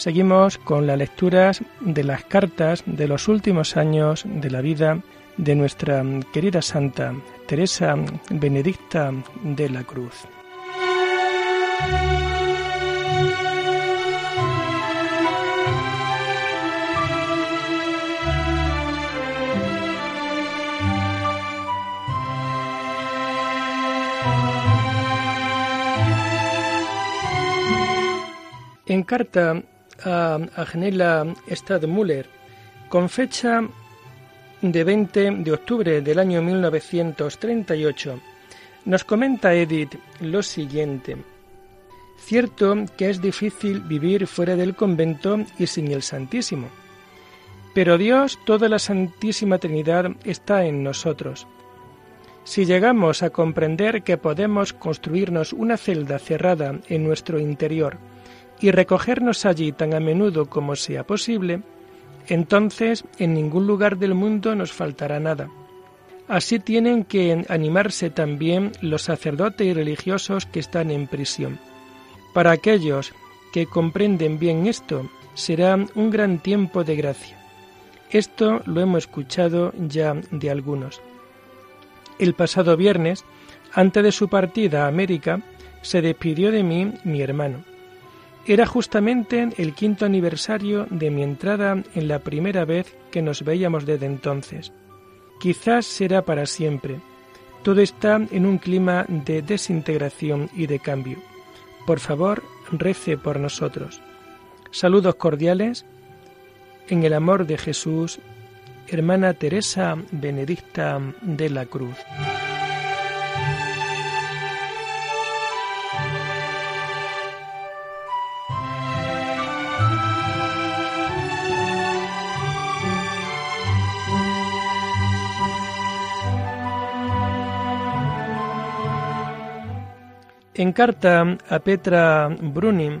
Seguimos con las lecturas de las cartas de los últimos años de la vida de nuestra querida santa Teresa Benedicta de la Cruz. En carta a Agnella Stadmüller, con fecha de 20 de octubre del año 1938, nos comenta Edith lo siguiente. Cierto que es difícil vivir fuera del convento y sin el Santísimo, pero Dios, toda la Santísima Trinidad, está en nosotros. Si llegamos a comprender que podemos construirnos una celda cerrada en nuestro interior, y recogernos allí tan a menudo como sea posible, entonces en ningún lugar del mundo nos faltará nada. Así tienen que animarse también los sacerdotes y religiosos que están en prisión. Para aquellos que comprenden bien esto, será un gran tiempo de gracia. Esto lo hemos escuchado ya de algunos. El pasado viernes, antes de su partida a América, se despidió de mí mi hermano. Era justamente el quinto aniversario de mi entrada en la primera vez que nos veíamos desde entonces. Quizás será para siempre. Todo está en un clima de desintegración y de cambio. Por favor, rece por nosotros. Saludos cordiales. En el amor de Jesús, hermana Teresa Benedicta de la Cruz. En carta a Petra Brunin,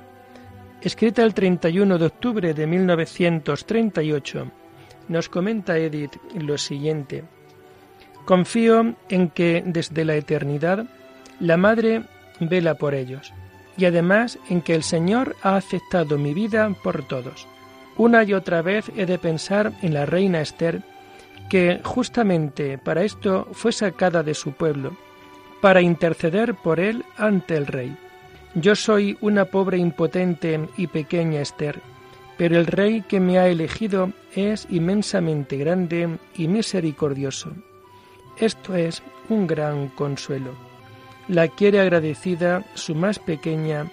escrita el 31 de octubre de 1938, nos comenta Edith lo siguiente. Confío en que desde la eternidad la Madre vela por ellos y además en que el Señor ha aceptado mi vida por todos. Una y otra vez he de pensar en la reina Esther, que justamente para esto fue sacada de su pueblo para interceder por él ante el rey. Yo soy una pobre impotente y pequeña Esther, pero el rey que me ha elegido es inmensamente grande y misericordioso. Esto es un gran consuelo. La quiere agradecida su más pequeña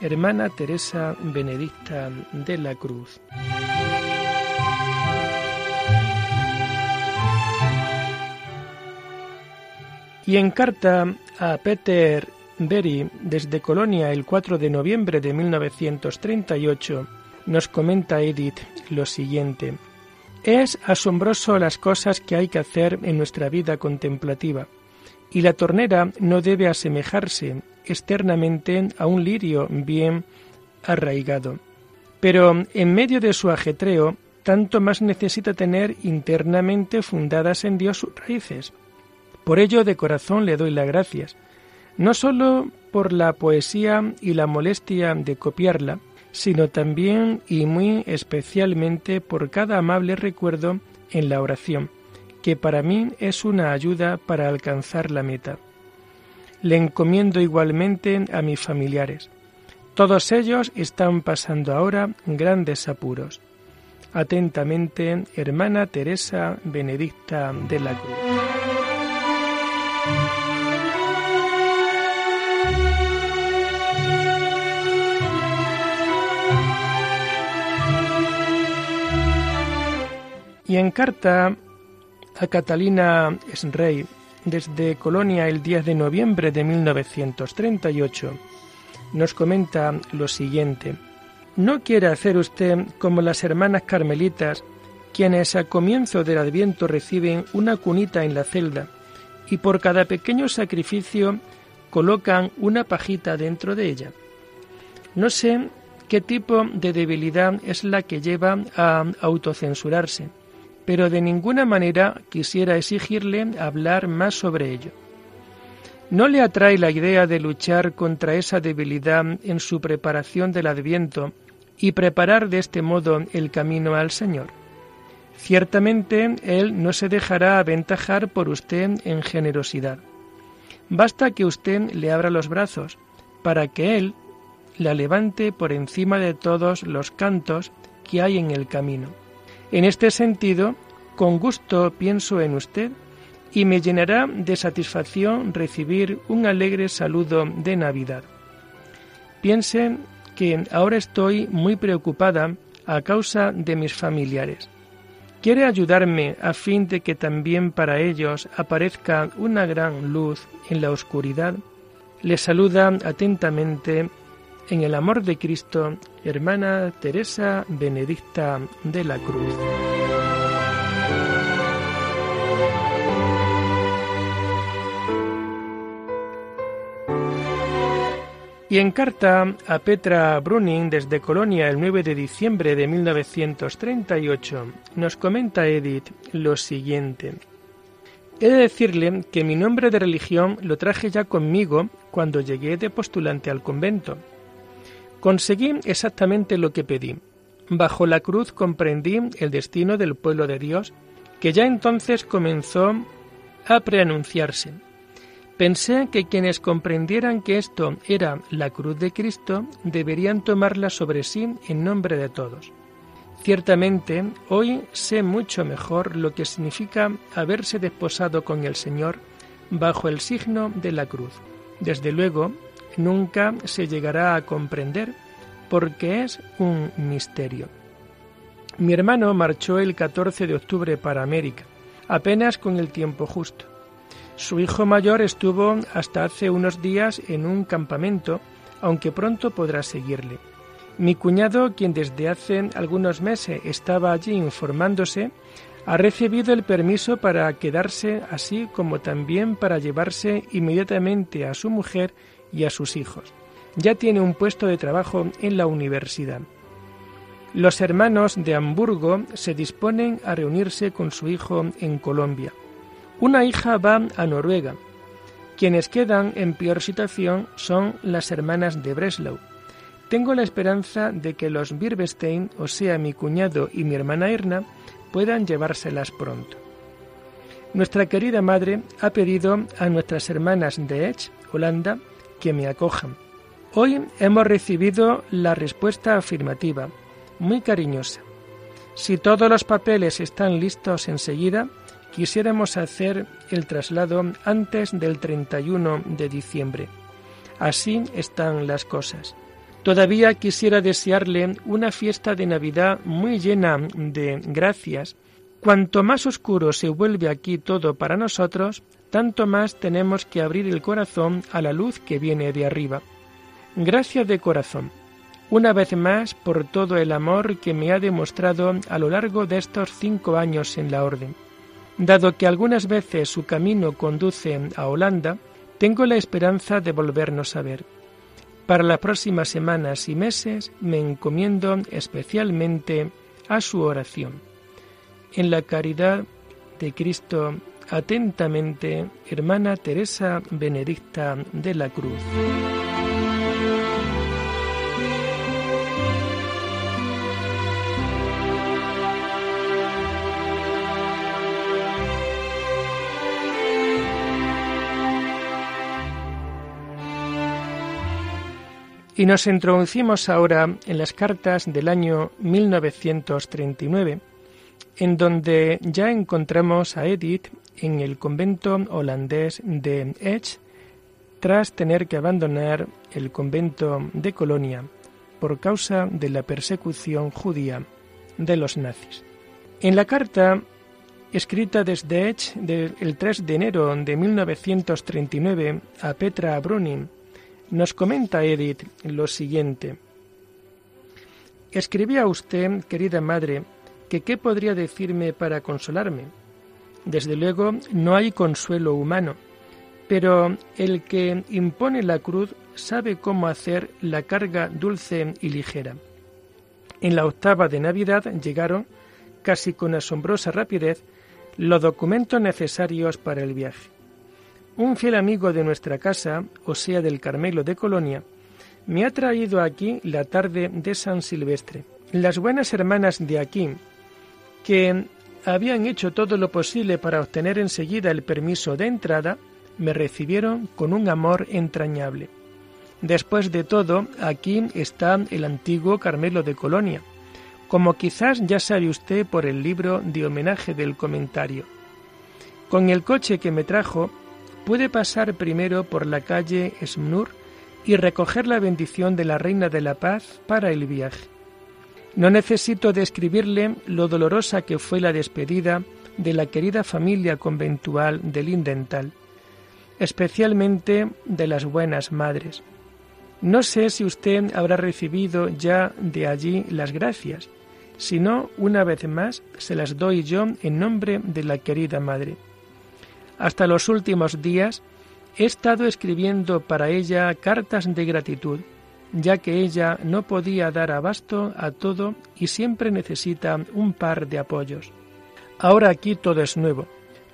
hermana Teresa Benedicta de la Cruz. Y en carta a Peter Berry desde Colonia el 4 de noviembre de 1938 nos comenta Edith lo siguiente. Es asombroso las cosas que hay que hacer en nuestra vida contemplativa, y la tornera no debe asemejarse externamente a un lirio bien arraigado. Pero en medio de su ajetreo, tanto más necesita tener internamente fundadas en Dios sus raíces, por ello de corazón le doy las gracias, no sólo por la poesía y la molestia de copiarla, sino también y muy especialmente por cada amable recuerdo en la oración, que para mí es una ayuda para alcanzar la meta. Le encomiendo igualmente a mis familiares. Todos ellos están pasando ahora grandes apuros. Atentamente, hermana Teresa Benedicta de la Cruz. Y en carta a Catalina Srey desde Colonia el 10 de noviembre de 1938 nos comenta lo siguiente. No quiere hacer usted como las hermanas carmelitas, quienes a comienzo del Adviento reciben una cunita en la celda y por cada pequeño sacrificio colocan una pajita dentro de ella. No sé qué tipo de debilidad es la que lleva a autocensurarse, pero de ninguna manera quisiera exigirle hablar más sobre ello. ¿No le atrae la idea de luchar contra esa debilidad en su preparación del Adviento y preparar de este modo el camino al Señor? Ciertamente Él no se dejará aventajar por usted en generosidad. Basta que usted le abra los brazos para que Él la levante por encima de todos los cantos que hay en el camino. En este sentido, con gusto pienso en usted y me llenará de satisfacción recibir un alegre saludo de Navidad. Piense que ahora estoy muy preocupada a causa de mis familiares. ¿Quiere ayudarme a fin de que también para ellos aparezca una gran luz en la oscuridad? Le saluda atentamente en el amor de Cristo, hermana Teresa Benedicta de la Cruz. Y en carta a Petra Bruning desde Colonia el 9 de diciembre de 1938 nos comenta Edith lo siguiente. He de decirle que mi nombre de religión lo traje ya conmigo cuando llegué de postulante al convento. Conseguí exactamente lo que pedí. Bajo la cruz comprendí el destino del pueblo de Dios, que ya entonces comenzó a preanunciarse Pensé que quienes comprendieran que esto era la cruz de Cristo deberían tomarla sobre sí en nombre de todos. Ciertamente, hoy sé mucho mejor lo que significa haberse desposado con el Señor bajo el signo de la cruz. Desde luego, nunca se llegará a comprender porque es un misterio. Mi hermano marchó el 14 de octubre para América, apenas con el tiempo justo. Su hijo mayor estuvo hasta hace unos días en un campamento, aunque pronto podrá seguirle. Mi cuñado, quien desde hace algunos meses estaba allí informándose, ha recibido el permiso para quedarse así como también para llevarse inmediatamente a su mujer y a sus hijos. Ya tiene un puesto de trabajo en la universidad. Los hermanos de Hamburgo se disponen a reunirse con su hijo en Colombia. Una hija va a Noruega. Quienes quedan en peor situación son las hermanas de Breslau. Tengo la esperanza de que los Birbestein, o sea, mi cuñado y mi hermana Erna, puedan llevárselas pronto. Nuestra querida madre ha pedido a nuestras hermanas de Edge, Holanda, que me acojan. Hoy hemos recibido la respuesta afirmativa, muy cariñosa. Si todos los papeles están listos enseguida, quisiéramos hacer el traslado antes del 31 de diciembre. Así están las cosas. Todavía quisiera desearle una fiesta de Navidad muy llena de gracias. Cuanto más oscuro se vuelve aquí todo para nosotros, tanto más tenemos que abrir el corazón a la luz que viene de arriba. Gracias de corazón, una vez más por todo el amor que me ha demostrado a lo largo de estos cinco años en la Orden. Dado que algunas veces su camino conduce a Holanda, tengo la esperanza de volvernos a ver. Para las próximas semanas y meses me encomiendo especialmente a su oración. En la caridad de Cristo, atentamente, hermana Teresa Benedicta de la Cruz. Y nos introducimos ahora en las cartas del año 1939, en donde ya encontramos a Edith en el convento holandés de Edge, tras tener que abandonar el convento de Colonia por causa de la persecución judía de los nazis. En la carta escrita desde Edge del 3 de enero de 1939 a Petra Bruning, nos comenta Edith lo siguiente. Escribí a usted, querida madre, que qué podría decirme para consolarme. Desde luego no hay consuelo humano, pero el que impone la cruz sabe cómo hacer la carga dulce y ligera. En la octava de Navidad llegaron, casi con asombrosa rapidez, los documentos necesarios para el viaje. Un fiel amigo de nuestra casa, o sea del Carmelo de Colonia, me ha traído aquí la tarde de San Silvestre. Las buenas hermanas de aquí, que habían hecho todo lo posible para obtener enseguida el permiso de entrada, me recibieron con un amor entrañable. Después de todo, aquí está el antiguo Carmelo de Colonia, como quizás ya sabe usted por el libro de homenaje del comentario. Con el coche que me trajo, pude pasar primero por la calle Smnur y recoger la bendición de la Reina de la Paz para el viaje. No necesito describirle lo dolorosa que fue la despedida de la querida familia conventual de Lindenthal, especialmente de las buenas madres. No sé si usted habrá recibido ya de allí las gracias, si no, una vez más se las doy yo en nombre de la querida madre. Hasta los últimos días he estado escribiendo para ella cartas de gratitud, ya que ella no podía dar abasto a todo y siempre necesita un par de apoyos. Ahora aquí todo es nuevo.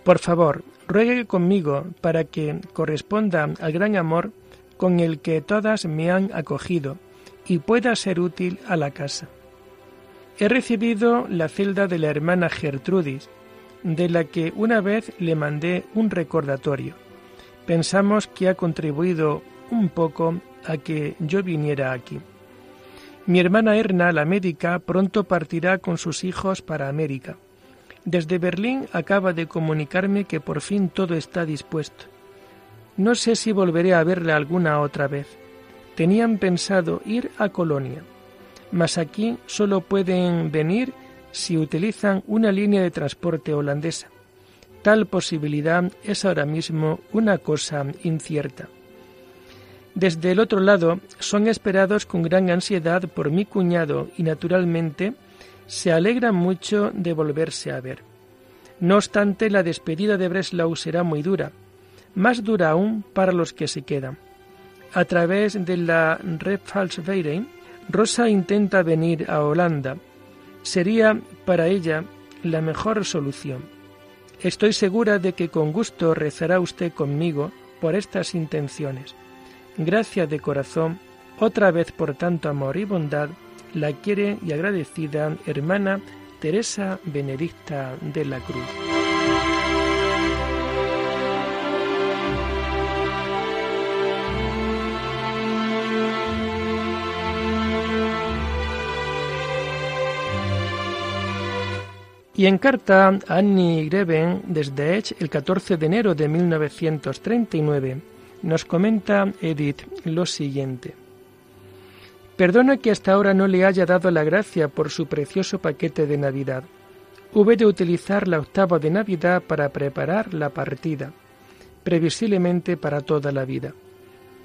Por favor, ruegue conmigo para que corresponda al gran amor con el que todas me han acogido y pueda ser útil a la casa. He recibido la celda de la hermana Gertrudis, de la que una vez le mandé un recordatorio. Pensamos que ha contribuido un poco a que yo viniera aquí. Mi hermana Erna, la médica, pronto partirá con sus hijos para América. Desde Berlín acaba de comunicarme que por fin todo está dispuesto. No sé si volveré a verle alguna otra vez. Tenían pensado ir a Colonia mas aquí solo pueden venir si utilizan una línea de transporte holandesa. Tal posibilidad es ahora mismo una cosa incierta. Desde el otro lado, son esperados con gran ansiedad por mi cuñado y, naturalmente, se alegran mucho de volverse a ver. No obstante, la despedida de Breslau será muy dura, más dura aún para los que se quedan. A través de la Repfalsverein, Rosa intenta venir a Holanda. Sería para ella la mejor solución. Estoy segura de que con gusto rezará usted conmigo por estas intenciones. Gracias de corazón, otra vez por tanto amor y bondad, la quiere y agradecida hermana Teresa Benedicta de la Cruz. Y en carta a Annie Greven desde Edge el 14 de enero de 1939 nos comenta Edith lo siguiente. Perdona que hasta ahora no le haya dado la gracia por su precioso paquete de Navidad. Hube de utilizar la octava de Navidad para preparar la partida, previsiblemente para toda la vida.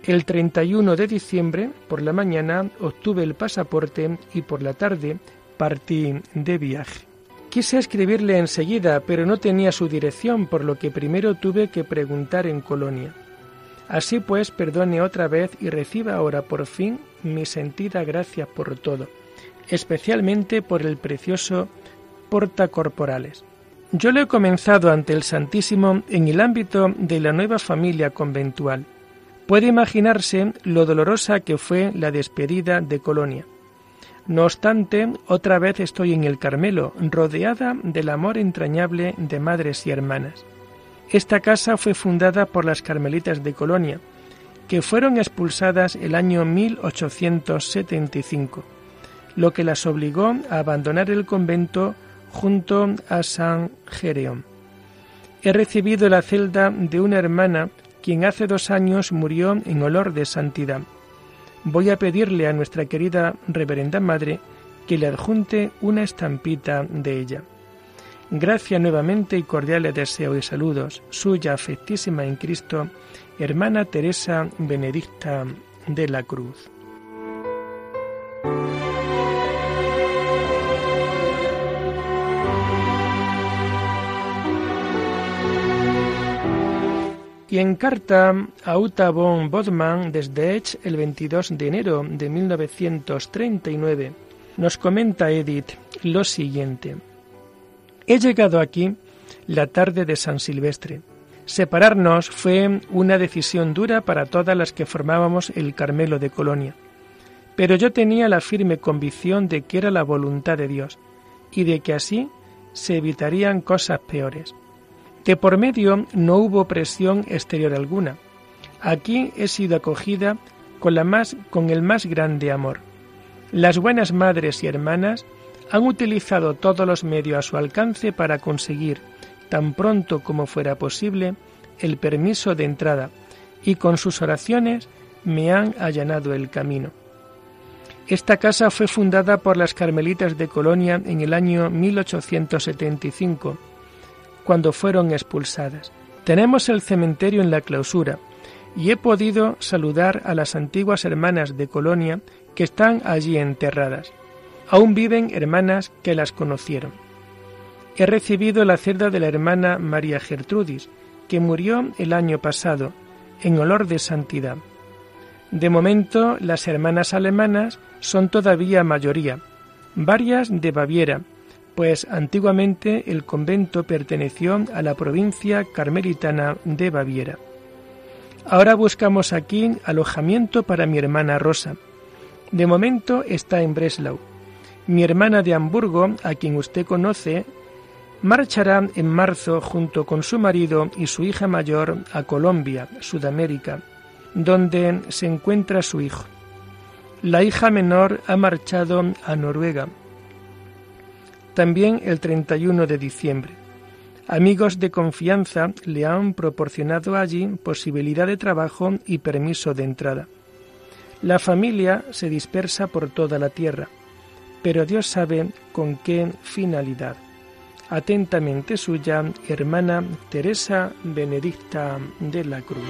El 31 de diciembre, por la mañana, obtuve el pasaporte y por la tarde partí de viaje. Quise escribirle enseguida, pero no tenía su dirección, por lo que primero tuve que preguntar en Colonia. Así pues, perdone otra vez y reciba ahora por fin mi sentida gracia por todo, especialmente por el precioso portacorporales. Yo lo he comenzado ante el Santísimo en el ámbito de la nueva familia conventual. Puede imaginarse lo dolorosa que fue la despedida de Colonia. No obstante, otra vez estoy en el Carmelo, rodeada del amor entrañable de madres y hermanas. Esta casa fue fundada por las Carmelitas de Colonia, que fueron expulsadas el año 1875, lo que las obligó a abandonar el convento junto a San Gereón. He recibido la celda de una hermana quien hace dos años murió en olor de santidad voy a pedirle a nuestra querida Reverenda Madre que le adjunte una estampita de ella. Gracia nuevamente y cordiales deseos y saludos, suya afectísima en Cristo, hermana Teresa Benedicta de la Cruz. Y en carta a Uta von Bodman desde Edge el 22 de enero de 1939, nos comenta Edith lo siguiente. He llegado aquí la tarde de San Silvestre. Separarnos fue una decisión dura para todas las que formábamos el Carmelo de Colonia. Pero yo tenía la firme convicción de que era la voluntad de Dios y de que así se evitarían cosas peores. De por medio no hubo presión exterior alguna. Aquí he sido acogida con, la más, con el más grande amor. Las buenas madres y hermanas han utilizado todos los medios a su alcance para conseguir tan pronto como fuera posible el permiso de entrada y con sus oraciones me han allanado el camino. Esta casa fue fundada por las Carmelitas de Colonia en el año 1875, cuando fueron expulsadas. Tenemos el cementerio en la clausura y he podido saludar a las antiguas hermanas de Colonia que están allí enterradas. Aún viven hermanas que las conocieron he recibido la celda de la hermana María Gertrudis, que murió el año pasado, en olor de santidad. De momento, las hermanas alemanas son todavía mayoría, varias de Baviera, pues antiguamente el convento perteneció a la provincia carmelitana de Baviera. Ahora buscamos aquí alojamiento para mi hermana Rosa. De momento está en Breslau. Mi hermana de Hamburgo, a quien usted conoce, marchará en marzo junto con su marido y su hija mayor a Colombia, Sudamérica, donde se encuentra su hijo. La hija menor ha marchado a Noruega, también el 31 de diciembre. Amigos de confianza le han proporcionado allí posibilidad de trabajo y permiso de entrada. La familia se dispersa por toda la tierra, pero Dios sabe con qué finalidad. Atentamente suya, hermana Teresa Benedicta de la Cruz.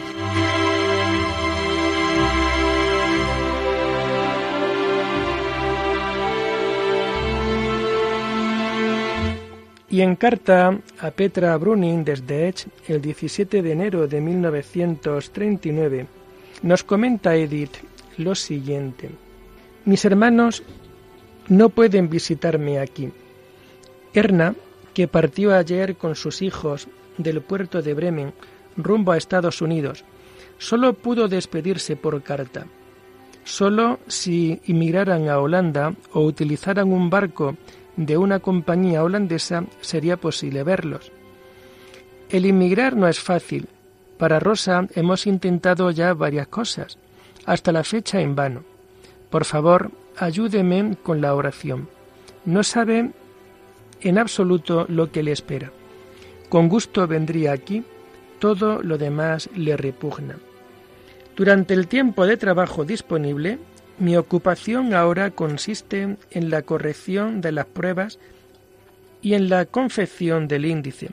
Y en carta a Petra Bruning desde Edge el 17 de enero de 1939, nos comenta Edith lo siguiente. Mis hermanos no pueden visitarme aquí. Erna que partió ayer con sus hijos del puerto de Bremen rumbo a Estados Unidos, solo pudo despedirse por carta. Solo si emigraran a Holanda o utilizaran un barco de una compañía holandesa sería posible verlos. El inmigrar no es fácil. Para Rosa hemos intentado ya varias cosas, hasta la fecha en vano. Por favor, ayúdeme con la oración. No sabe en absoluto lo que le espera. Con gusto vendría aquí, todo lo demás le repugna. Durante el tiempo de trabajo disponible, mi ocupación ahora consiste en la corrección de las pruebas y en la confección del índice.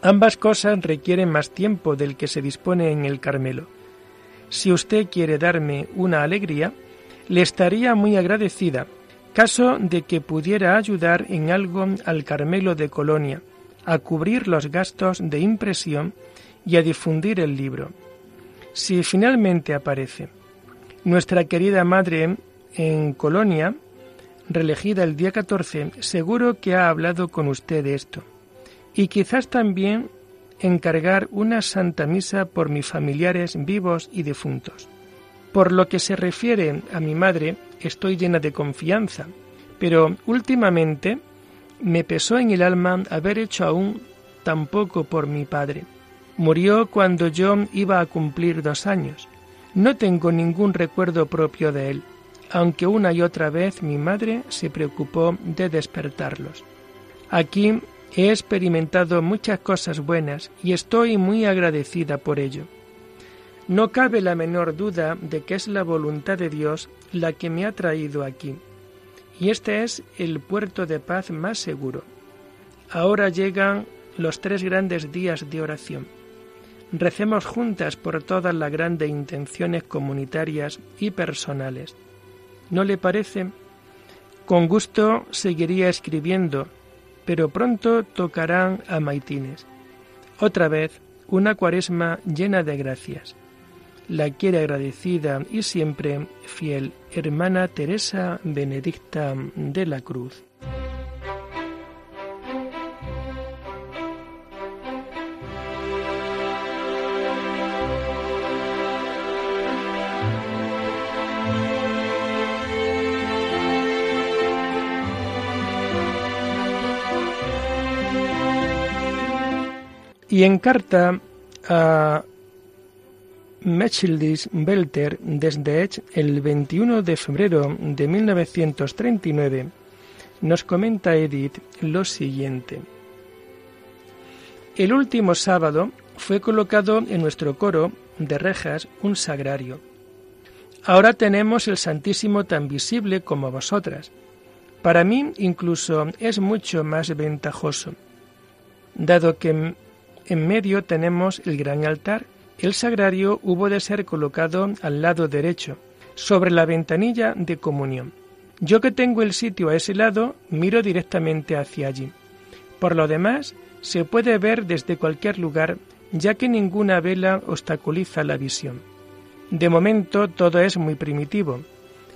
Ambas cosas requieren más tiempo del que se dispone en el Carmelo. Si usted quiere darme una alegría, le estaría muy agradecida caso de que pudiera ayudar en algo al Carmelo de Colonia, a cubrir los gastos de impresión y a difundir el libro. Si finalmente aparece nuestra querida madre en Colonia, reelegida el día 14, seguro que ha hablado con usted de esto. Y quizás también encargar una santa misa por mis familiares vivos y difuntos. Por lo que se refiere a mi madre, estoy llena de confianza, pero últimamente me pesó en el alma haber hecho aún tan poco por mi padre. Murió cuando yo iba a cumplir dos años. No tengo ningún recuerdo propio de él, aunque una y otra vez mi madre se preocupó de despertarlos. Aquí he experimentado muchas cosas buenas y estoy muy agradecida por ello. No cabe la menor duda de que es la voluntad de Dios la que me ha traído aquí. Y este es el puerto de paz más seguro. Ahora llegan los tres grandes días de oración. Recemos juntas por todas las grandes intenciones comunitarias y personales. ¿No le parece? Con gusto seguiría escribiendo, pero pronto tocarán a maitines. Otra vez una cuaresma llena de gracias. La quiere agradecida y siempre fiel hermana Teresa Benedicta de la Cruz. Y en carta a Mechildis Belter desde el 21 de febrero de 1939 nos comenta Edith lo siguiente. El último sábado fue colocado en nuestro coro de rejas un sagrario. Ahora tenemos el Santísimo tan visible como vosotras. Para mí incluso es mucho más ventajoso, dado que en medio tenemos el gran altar. El sagrario hubo de ser colocado al lado derecho, sobre la ventanilla de comunión. Yo que tengo el sitio a ese lado, miro directamente hacia allí. Por lo demás, se puede ver desde cualquier lugar, ya que ninguna vela obstaculiza la visión. De momento todo es muy primitivo.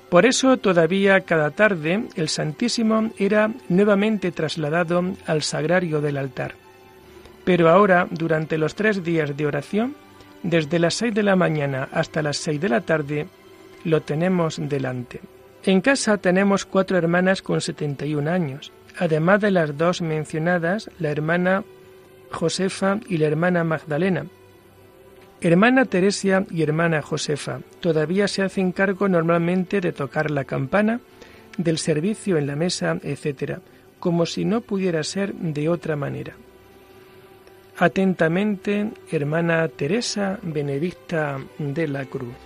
Por eso todavía cada tarde el Santísimo era nuevamente trasladado al sagrario del altar. Pero ahora, durante los tres días de oración, desde las seis de la mañana hasta las seis de la tarde, lo tenemos delante. En casa tenemos cuatro hermanas con 71 años, además de las dos mencionadas, la hermana Josefa y la hermana Magdalena. Hermana Teresia y hermana Josefa todavía se hacen cargo normalmente de tocar la campana, del servicio en la mesa, etc., como si no pudiera ser de otra manera. Atentamente, hermana Teresa Benedicta de la Cruz.